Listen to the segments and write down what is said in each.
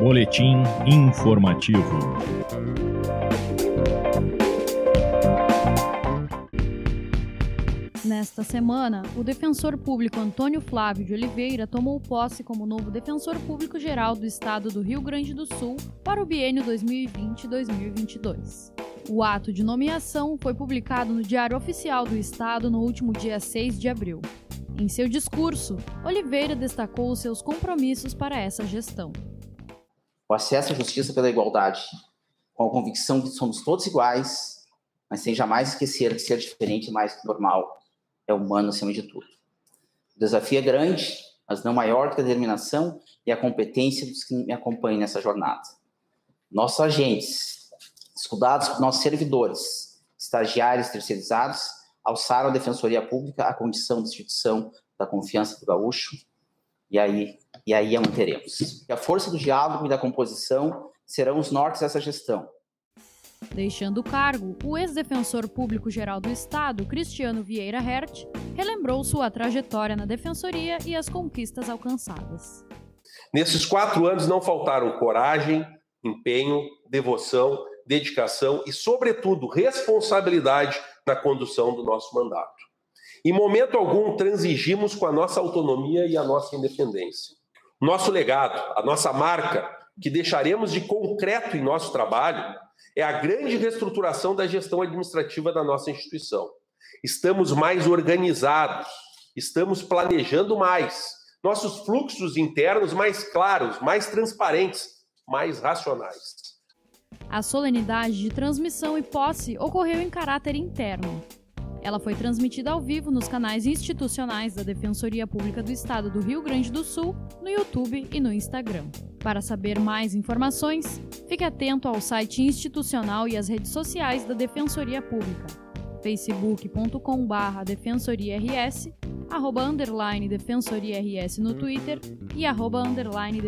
Boletim informativo. Nesta semana, o defensor público Antônio Flávio de Oliveira tomou posse como novo defensor público geral do estado do Rio Grande do Sul para o biênio 2020-2022. O ato de nomeação foi publicado no Diário Oficial do Estado no último dia 6 de abril. Em seu discurso, Oliveira destacou os seus compromissos para essa gestão. O acesso à justiça pela igualdade, com a convicção de que somos todos iguais, mas sem jamais esquecer que ser diferente é mais que normal é humano acima de tudo. O desafio é grande, mas não maior que a determinação e a competência dos que me acompanham nessa jornada. Nossos agentes, escudados por nossos servidores, estagiários terceirizados, alçaram a Defensoria Pública à condição de instituição da confiança do gaúcho, e aí, e aí a manteremos. E a força do diálogo e da composição serão os nortes dessa gestão, Deixando o cargo, o ex-defensor público-geral do Estado, Cristiano Vieira Hert, relembrou sua trajetória na defensoria e as conquistas alcançadas. Nesses quatro anos não faltaram coragem, empenho, devoção, dedicação e, sobretudo, responsabilidade na condução do nosso mandato. Em momento algum transigimos com a nossa autonomia e a nossa independência. Nosso legado, a nossa marca, que deixaremos de concreto em nosso trabalho, é a grande reestruturação da gestão administrativa da nossa instituição. Estamos mais organizados, estamos planejando mais, nossos fluxos internos mais claros, mais transparentes, mais racionais. A solenidade de transmissão e posse ocorreu em caráter interno. Ela foi transmitida ao vivo nos canais institucionais da Defensoria Pública do Estado do Rio Grande do Sul, no YouTube e no Instagram. Para saber mais informações, fique atento ao site institucional e às redes sociais da Defensoria Pública, facebook.com.br defensoriars, arroba underline no Twitter e arroba underline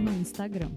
no Instagram.